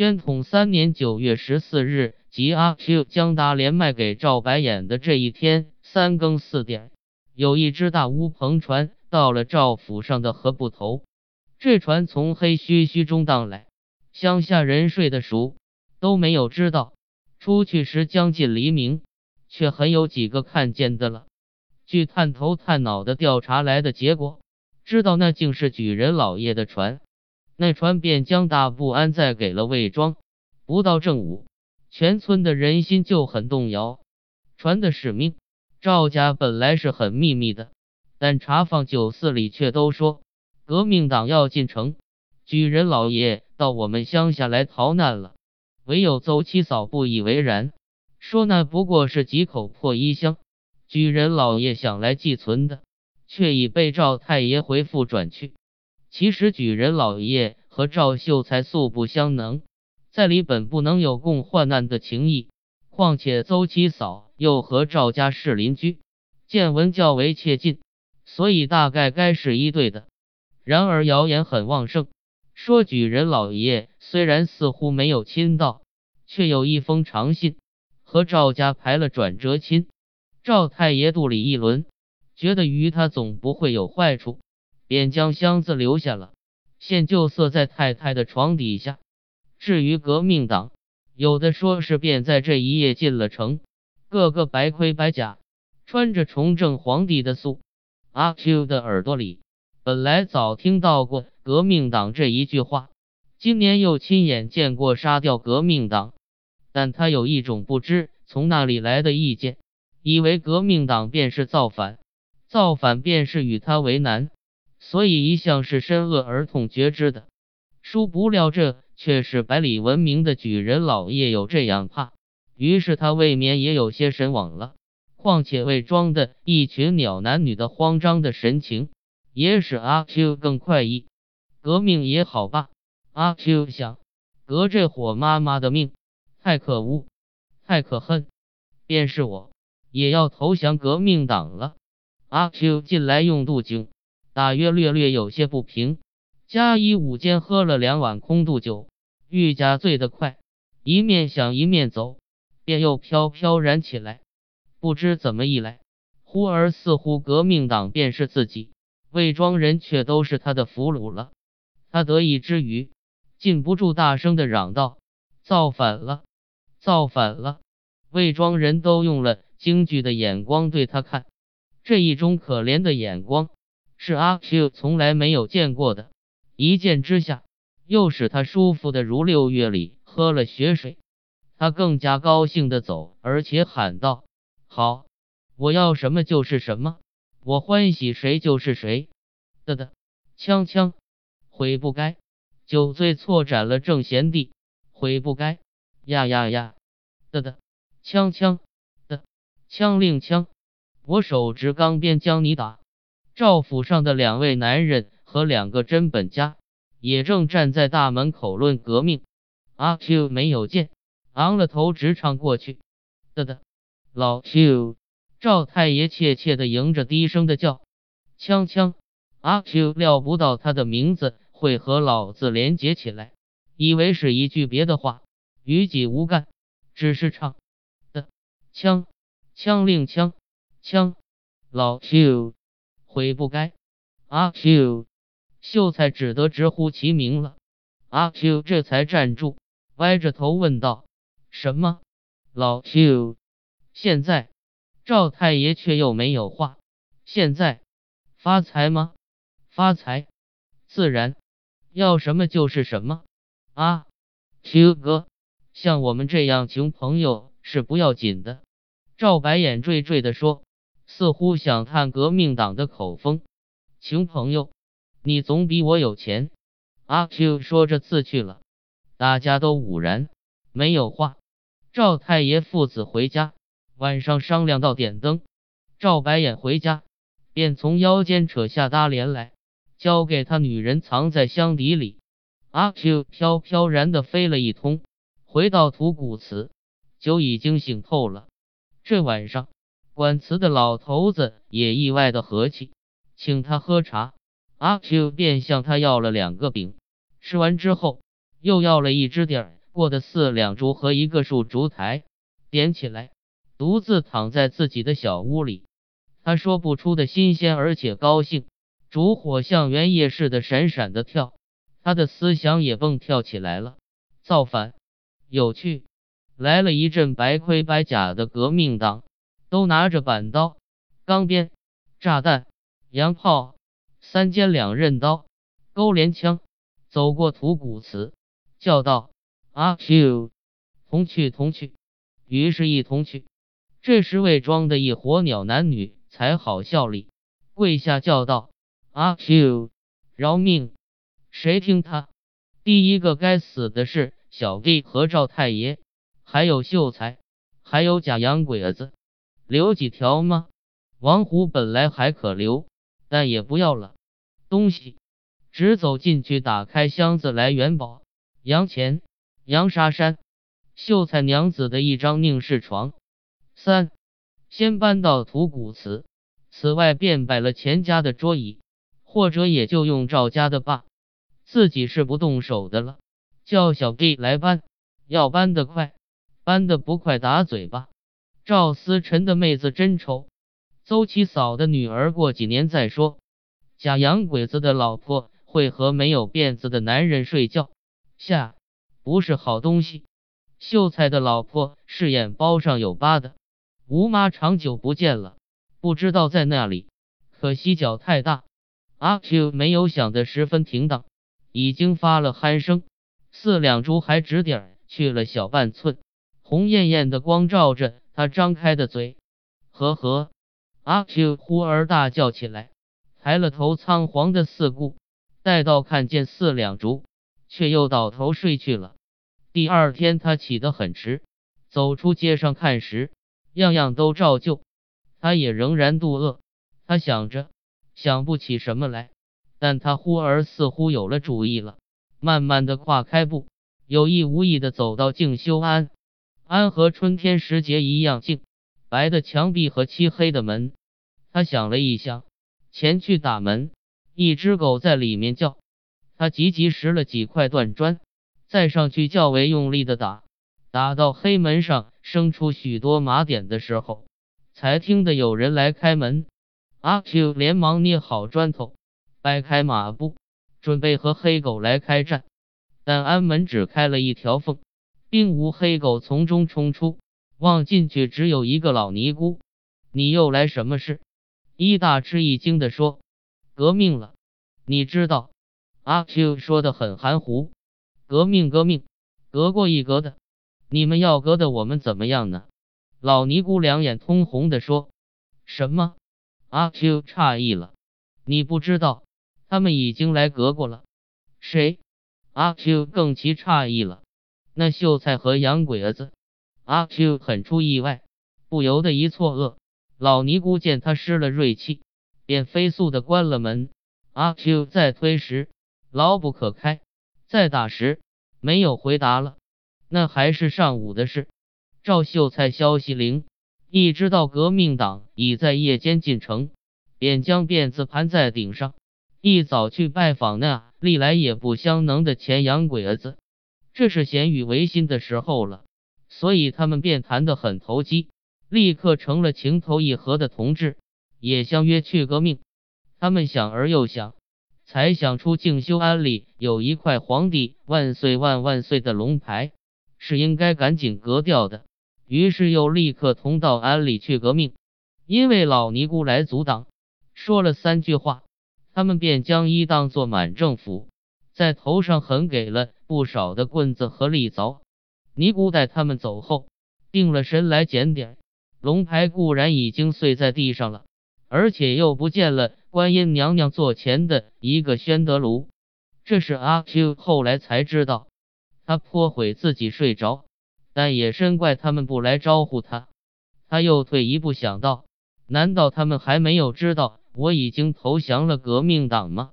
宣统三年九月十四日，即阿 Q 将达连卖给赵白眼的这一天，三更四点，有一只大乌篷船到了赵府上的河埠头。这船从黑须须中荡来，乡下人睡得熟，都没有知道。出去时将近黎明，却很有几个看见的了。据探头探脑的调查来的结果，知道那竟是举人老爷的船。那船便将大布安再给了魏庄。不到正午，全村的人心就很动摇。船的使命，赵家本来是很秘密的，但查访酒肆里却都说革命党要进城，举人老爷到我们乡下来逃难了。唯有邹七嫂不以为然，说那不过是几口破衣箱，举人老爷想来寄存的，却已被赵太爷回复转去。其实举人老爷和赵秀才素不相能，在里本不能有共患难的情谊。况且邹七嫂又和赵家是邻居，见闻较为切近，所以大概该是一对的。然而谣言很旺盛，说举人老爷虽然似乎没有亲到，却有一封长信和赵家排了转折亲。赵太爷肚里一轮，觉得于他总不会有坏处。便将箱子留下了，现就塞在太太的床底下。至于革命党，有的说是便在这一夜进了城，个个白盔白甲，穿着崇正皇帝的素。阿 Q 的耳朵里本来早听到过革命党这一句话，今年又亲眼见过杀掉革命党，但他有一种不知从哪里来的意见，以为革命党便是造反，造反便是与他为难。所以一向是深恶而痛觉知的，殊不料这却是百里闻名的举人老爷有这样怕，于是他未免也有些神往了。况且伪装的一群鸟男女的慌张的神情，也使阿 Q 更快意。革命也好吧，阿 Q 想，革这伙妈妈的命太可恶，太可恨，便是我也要投降革命党了。阿 Q 近来用度精。大约略略有些不平，加一午间喝了两碗空肚酒，愈加醉得快，一面想一面走，便又飘飘然起来。不知怎么一来，忽而似乎革命党便是自己，魏庄人却都是他的俘虏了。他得意之余，禁不住大声的嚷道：“造反了！造反了！”魏庄人都用了惊惧的眼光对他看，这一种可怜的眼光。是阿 Q 从来没有见过的，一见之下，又使他舒服的如六月里喝了雪水。他更加高兴的走，而且喊道：“好，我要什么就是什么，我欢喜谁就是谁。”的的，锵锵，悔不该，酒醉错斩了正贤弟，悔不该，呀呀呀，的的，锵锵的，枪令枪，我手执钢鞭将你打。赵府上的两位男人和两个真本家也正站在大门口论革命。阿 Q 没有见，昂了头直唱过去。的的，老 Q，赵太爷怯怯的迎着，低声的叫：“锵锵。”阿 Q 料不到他的名字会和老字连结起来，以为是一句别的话，与己无干，只是唱的枪枪令枪枪老 Q。悔不该，阿 Q，秀才只得直呼其名了。阿 Q 这才站住，歪着头问道：“什么？老 Q？现在赵太爷却又没有话。现在发财吗？发财，自然要什么就是什么。阿 Q 哥，像我们这样穷朋友是不要紧的。”赵白眼惴惴地说。似乎想探革命党的口风，穷朋友，你总比我有钱。阿 Q 说着自去了，大家都捂然没有话。赵太爷父子回家，晚上商量到点灯。赵白眼回家，便从腰间扯下搭帘来，交给他女人藏在箱底里。阿 Q 飘飘然的飞了一通，回到土谷祠，酒已经醒透了。这晚上。管祠的老头子也意外的和气，请他喝茶。阿 Q 便向他要了两个饼，吃完之后又要了一只点过的四两烛和一个树烛台，点起来，独自躺在自己的小屋里。他说不出的新鲜，而且高兴。烛火像圆夜似的闪闪的跳，他的思想也蹦跳起来了。造反，有趣！来了一阵白盔白甲的革命党，都拿着板刀、钢鞭、炸弹、洋炮、三尖两刃刀、钩镰枪，走过土谷祠，叫道：“阿 Q，，同去，同去！”于是，一同去。这时，伪装的一伙鸟男女才好笑里，跪下叫道。阿 Q，饶命！谁听他？第一个该死的是小弟和赵太爷，还有秀才，还有假洋鬼子，留几条吗？王虎本来还可留，但也不要了。东西，直走进去，打开箱子来元宝、洋钱、洋沙衫，秀才娘子的一张宁氏床。三，先搬到土谷祠，此外便摆了钱家的桌椅。或者也就用赵家的吧，自己是不动手的了。叫小弟来搬，要搬得快，搬得不快打嘴巴。赵思辰的妹子真丑，邹七嫂的女儿过几年再说。假洋鬼子的老婆会和没有辫子的男人睡觉，下不是好东西。秀才的老婆是眼包上有疤的，吴妈长久不见了，不知道在那里，可惜脚太大。阿 Q 没有想得十分停当，已经发了鼾声，四两烛还指点去了小半寸，红艳艳的光照着他张开的嘴。呵呵，阿 Q 忽而大叫起来，抬了头，仓皇的四顾，待到看见四两竹，却又倒头睡去了。第二天他起得很迟，走出街上看时，样样都照旧，他也仍然肚饿。他想着。想不起什么来，但他忽而似乎有了主意了，慢慢的跨开步，有意无意的走到静修庵。安和春天时节一样静，白的墙壁和漆黑的门。他想了一想，前去打门，一只狗在里面叫。他急急拾了几块断砖，再上去较为用力的打，打到黑门上生出许多麻点的时候，才听得有人来开门。阿 Q 连忙捏好砖头，掰开马步，准备和黑狗来开战。但安门只开了一条缝，并无黑狗从中冲出。望进去，只有一个老尼姑。你又来什么事？一大吃一惊的说：“革命了，你知道？”阿 Q 说的很含糊：“革命，革命，革过一革的。你们要革的我们怎么样呢？”老尼姑两眼通红的说：“什么？”阿 Q 诧异了，你不知道，他们已经来革过了。谁？阿 Q 更其诧异了。那秀才和洋鬼子。阿 Q 很出意外，不由得一错愕。老尼姑见他失了锐气，便飞速的关了门。阿 Q 再推时，牢不可开；再打时，没有回答了。那还是上午的事。赵秀才消息灵。一知道革命党已在夜间进城，便将辫子盘在顶上，一早去拜访那历来也不相能的前洋鬼子。这是咸与维新的时候了，所以他们便谈得很投机，立刻成了情投意合的同志，也相约去革命。他们想而又想，才想出静修庵里有一块“皇帝万岁万万岁”的龙牌，是应该赶紧革掉的。于是又立刻同到庵里去革命，因为老尼姑来阻挡，说了三句话，他们便将一当做满政府，在头上狠给了不少的棍子和利凿。尼姑待他们走后，定了神来检点，龙牌固然已经碎在地上了，而且又不见了观音娘娘座前的一个宣德炉。这是阿 Q 后来才知道，他颇悔自己睡着。但也深怪他们不来招呼他。他又退一步想到：难道他们还没有知道我已经投降了革命党吗？